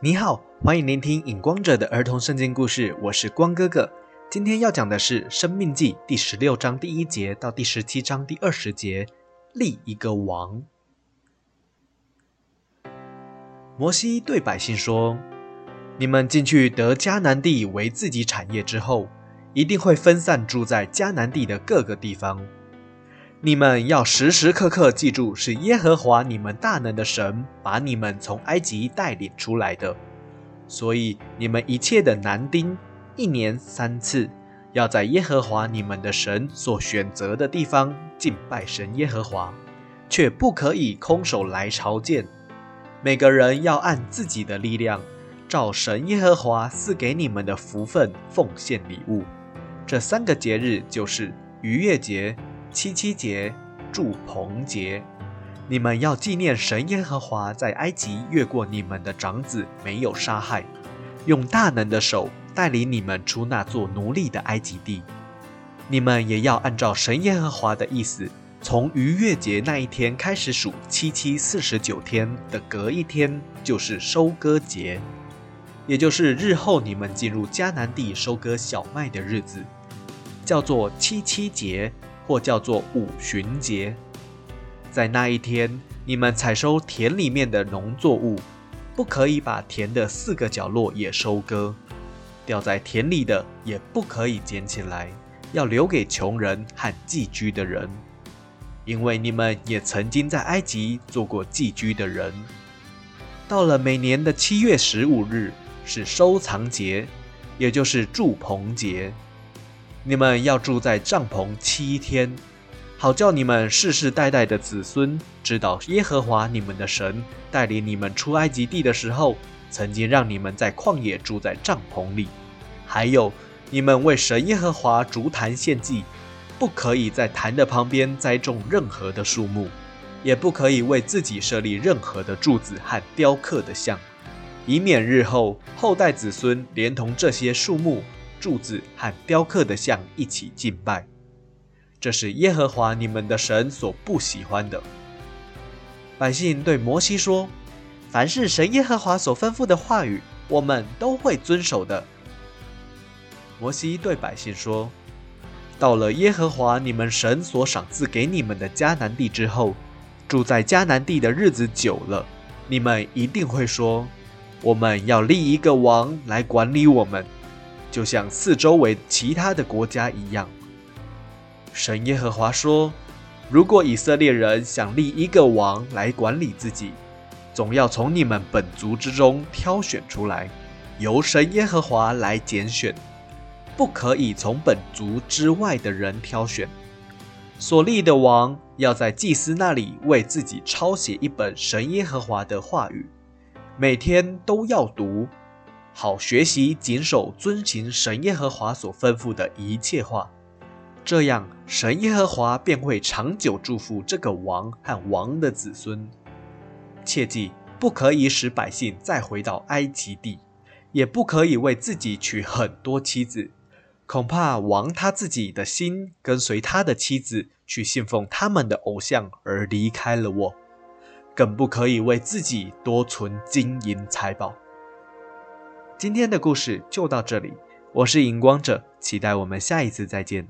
你好，欢迎聆听《影光者》的儿童圣经故事，我是光哥哥。今天要讲的是《生命记》第十六章第一节到第十七章第二十节，立一个王。摩西对百姓说：“你们进去得迦南地为自己产业之后，一定会分散住在迦南地的各个地方。你们要时时刻刻记住，是耶和华你们大能的神把你们从埃及带领出来的。所以你们一切的男丁，一年三次，要在耶和华你们的神所选择的地方敬拜神耶和华，却不可以空手来朝见。”每个人要按自己的力量，照神耶和华赐给你们的福分奉献礼物。这三个节日就是逾越节、七七节、祝棚节。你们要纪念神耶和华在埃及越过你们的长子，没有杀害，用大能的手带领你们出那做奴隶的埃及地。你们也要按照神耶和华的意思。从逾越节那一天开始数七七四十九天的隔一天就是收割节，也就是日后你们进入迦南地收割小麦的日子，叫做七七节或叫做五旬节。在那一天，你们采收田里面的农作物，不可以把田的四个角落也收割，掉在田里的也不可以捡起来，要留给穷人和寄居的人。因为你们也曾经在埃及做过寄居的人，到了每年的七月十五日是收藏节，也就是祝棚节。你们要住在帐篷七天，好叫你们世世代代的子孙知道耶和华你们的神带领你们出埃及地的时候，曾经让你们在旷野住在帐篷里。还有，你们为神耶和华竹坛献祭。不可以在坛的旁边栽种任何的树木，也不可以为自己设立任何的柱子和雕刻的像，以免日后后代子孙连同这些树木、柱子和雕刻的像一起敬拜。这是耶和华你们的神所不喜欢的。百姓对摩西说：“凡是神耶和华所吩咐的话语，我们都会遵守的。”摩西对百姓说。到了耶和华你们神所赏赐给你们的迦南地之后，住在迦南地的日子久了，你们一定会说：“我们要立一个王来管理我们，就像四周围其他的国家一样。”神耶和华说：“如果以色列人想立一个王来管理自己，总要从你们本族之中挑选出来，由神耶和华来拣选。”不可以从本族之外的人挑选，所立的王要在祭司那里为自己抄写一本神耶和华的话语，每天都要读，好学习谨守遵行神耶和华所吩咐的一切话。这样，神耶和华便会长久祝福这个王和王的子孙。切记，不可以使百姓再回到埃及地，也不可以为自己娶很多妻子。恐怕王他自己的心跟随他的妻子去信奉他们的偶像而离开了我，更不可以为自己多存金银财宝。今天的故事就到这里，我是荧光者，期待我们下一次再见。